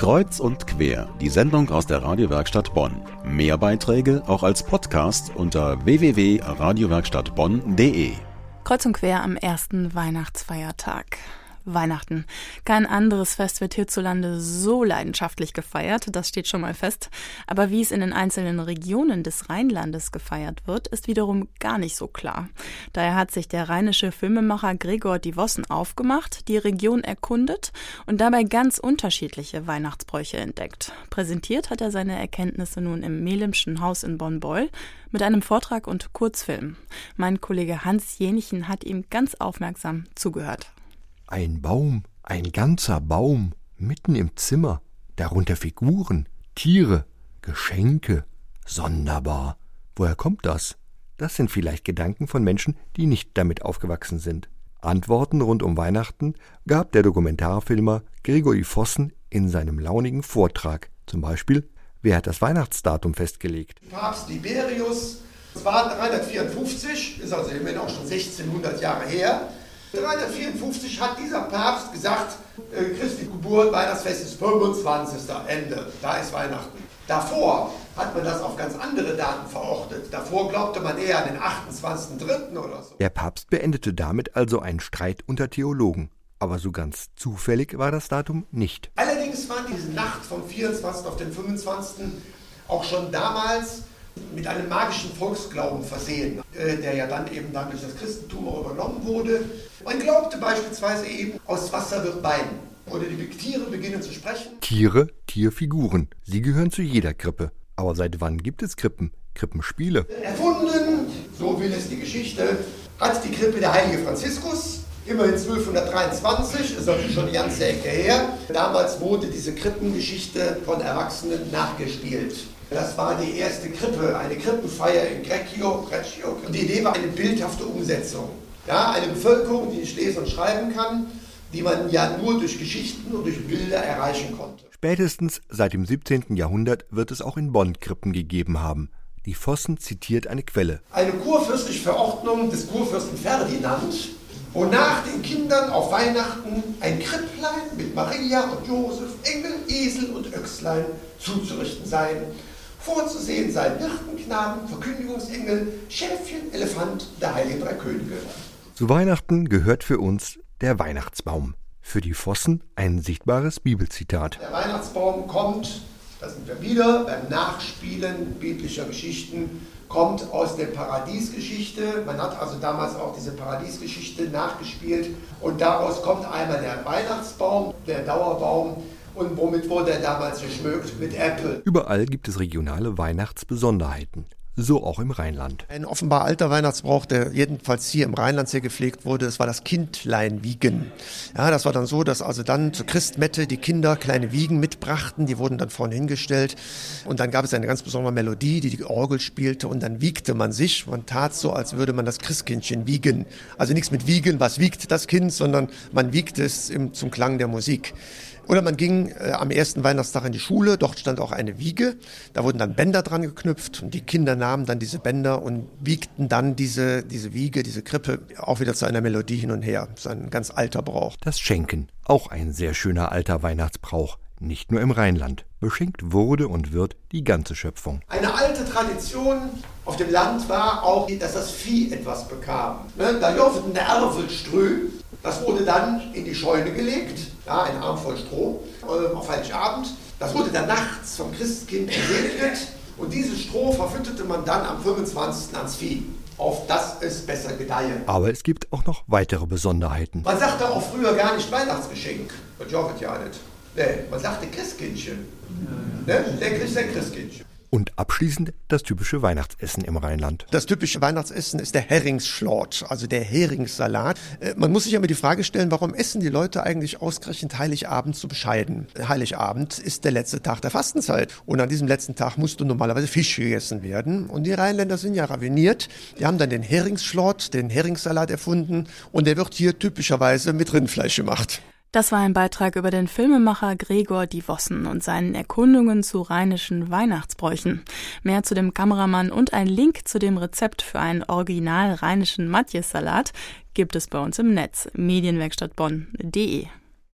Kreuz und quer, die Sendung aus der Radiowerkstatt Bonn. Mehr Beiträge auch als Podcast unter www.radiowerkstattbonn.de. Kreuz und quer am ersten Weihnachtsfeiertag. Weihnachten. Kein anderes Fest wird hierzulande so leidenschaftlich gefeiert, das steht schon mal fest. Aber wie es in den einzelnen Regionen des Rheinlandes gefeiert wird, ist wiederum gar nicht so klar. Daher hat sich der rheinische Filmemacher Gregor Divossen aufgemacht, die Region erkundet und dabei ganz unterschiedliche Weihnachtsbräuche entdeckt. Präsentiert hat er seine Erkenntnisse nun im Melimschen Haus in Bonn-Beul mit einem Vortrag und Kurzfilm. Mein Kollege Hans Jenichen hat ihm ganz aufmerksam zugehört. Ein Baum, ein ganzer Baum, mitten im Zimmer, darunter Figuren, Tiere, Geschenke. Sonderbar. Woher kommt das? Das sind vielleicht Gedanken von Menschen, die nicht damit aufgewachsen sind. Antworten rund um Weihnachten gab der Dokumentarfilmer Gregory Vossen in seinem launigen Vortrag. Zum Beispiel, wer hat das Weihnachtsdatum festgelegt? Papst Liberius, es war 354, ist also immerhin auch schon 1600 Jahre her. 354 hat dieser Papst gesagt, äh, Christi Geburt, Weihnachtsfest ist 25. Ende, da ist Weihnachten. Davor hat man das auf ganz andere Daten verortet. Davor glaubte man eher an den 28.3. oder so. Der Papst beendete damit also einen Streit unter Theologen. Aber so ganz zufällig war das Datum nicht. Allerdings war diese Nacht vom 24. auf den 25. auch schon damals mit einem magischen Volksglauben versehen, äh, der ja dann eben dann durch das Christentum auch übernommen wurde. Man glaubte beispielsweise eben, aus Wasser wird Wein. Oder die Tiere beginnen zu sprechen. Tiere, Tierfiguren. Sie gehören zu jeder Krippe. Aber seit wann gibt es Krippen? Krippenspiele. Erfunden, so will es die Geschichte, hat die Krippe der heilige Franziskus. Immerhin 1223, ist also schon eine ganze Ecke her. Damals wurde diese Krippengeschichte von Erwachsenen nachgespielt. Das war die erste Krippe, eine Krippenfeier in Greccio. Greccio. Und die Idee war eine bildhafte Umsetzung. Ja, eine Bevölkerung, die nicht lesen und schreiben kann, die man ja nur durch Geschichten und durch Bilder erreichen konnte. Spätestens seit dem 17. Jahrhundert wird es auch in Bonn Krippen gegeben haben. Die Vossen zitiert eine Quelle. Eine kurfürstliche Verordnung des Kurfürsten Ferdinand, wonach den Kindern auf Weihnachten ein Kripplein mit Maria und Josef, Engel, Esel und Öchslein zuzurichten seien Vorzusehen seien Hirtenknaben, Verkündigungsengel, Schäfchen, Elefant, der Heiligen Drei Könige. Zu Weihnachten gehört für uns der Weihnachtsbaum. Für die Vossen ein sichtbares Bibelzitat. Der Weihnachtsbaum kommt, da sind wir wieder beim Nachspielen biblischer Geschichten, kommt aus der Paradiesgeschichte. Man hat also damals auch diese Paradiesgeschichte nachgespielt und daraus kommt einmal der Weihnachtsbaum, der Dauerbaum, und womit wurde er damals geschmückt? Mit Apple. Überall gibt es regionale Weihnachtsbesonderheiten. So auch im Rheinland. Ein offenbar alter Weihnachtsbrauch, der jedenfalls hier im Rheinland sehr gepflegt wurde, das war das Kindleinwiegen. Ja, das war dann so, dass also dann zur Christmette die Kinder kleine Wiegen mitbrachten, die wurden dann vorne hingestellt und dann gab es eine ganz besondere Melodie, die die Orgel spielte und dann wiegte man sich. Man tat so, als würde man das Christkindchen wiegen. Also nichts mit wiegen, was wiegt das Kind, sondern man wiegte es im, zum Klang der Musik. Oder man ging äh, am ersten Weihnachtstag in die Schule, dort stand auch eine Wiege, da wurden dann Bänder dran geknüpft und die Kinder nahmen dann diese Bänder und wiegten dann diese, diese Wiege, diese Krippe auch wieder zu einer Melodie hin und her. Das ist ein ganz alter Brauch. Das Schenken, auch ein sehr schöner alter Weihnachtsbrauch nicht nur im Rheinland. Beschenkt wurde und wird die ganze Schöpfung. Eine alte Tradition auf dem Land war auch, dass das Vieh etwas bekam. Ne? Da joften der Erfelströ, das wurde dann in die Scheune gelegt, ja, ein Arm voll Stroh, äh, auf Heiligabend. Das wurde dann nachts vom Christkind gesegnet und dieses Stroh verfütterte man dann am 25. ans Vieh auf dass es besser gedeihe. Aber es gibt auch noch weitere Besonderheiten. Man sagte auch früher gar nicht Weihnachtsgeschenk. Das ja nicht. Nee, man sagte Christkindchen. Ne? Der kriegt sein Christkindchen. Und abschließend das typische Weihnachtsessen im Rheinland. Das typische Weihnachtsessen ist der Heringsschlort, also der Heringssalat. Äh, man muss sich aber die Frage stellen, warum essen die Leute eigentlich ausgerechnet Heiligabend so bescheiden? Heiligabend ist der letzte Tag der Fastenzeit. Und an diesem letzten Tag musste normalerweise Fisch gegessen werden. Und die Rheinländer sind ja raviniert. Die haben dann den Heringsschlort, den Heringssalat erfunden. Und der wird hier typischerweise mit Rindfleisch gemacht. Das war ein Beitrag über den Filmemacher Gregor Divossen und seinen Erkundungen zu rheinischen Weihnachtsbräuchen. Mehr zu dem Kameramann und ein Link zu dem Rezept für einen original rheinischen Matjes-Salat gibt es bei uns im Netz medienwerkstattbonn.de.